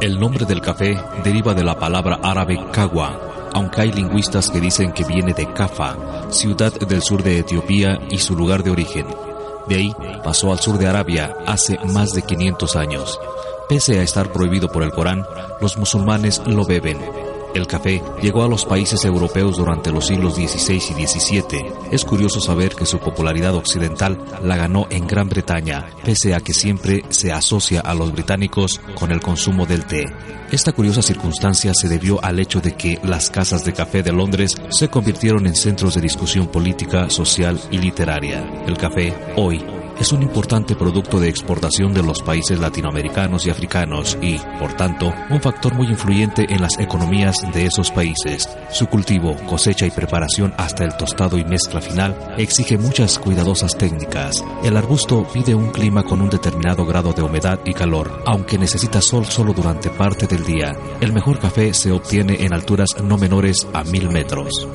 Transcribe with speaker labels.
Speaker 1: El nombre del café deriva de la palabra árabe kawa, aunque hay lingüistas que dicen que viene de Kafa, ciudad del sur de Etiopía y su lugar de origen. De ahí pasó al sur de Arabia hace más de 500 años. Pese a estar prohibido por el Corán, los musulmanes lo beben el café llegó a los países europeos durante los siglos XVI y XVII. Es curioso saber que su popularidad occidental la ganó en Gran Bretaña, pese a que siempre se asocia a los británicos con el consumo del té. Esta curiosa circunstancia se debió al hecho de que las casas de café de Londres se convirtieron en centros de discusión política, social y literaria. El café, hoy, es un importante producto de exportación de los países latinoamericanos y africanos y, por tanto, un factor muy influyente en las economías de esos países. Su cultivo, cosecha y preparación hasta el tostado y mezcla final exige muchas cuidadosas técnicas. El arbusto pide un clima con un determinado grado de humedad y calor, aunque necesita sol solo durante parte del día. El mejor café se obtiene en alturas no menores a mil metros.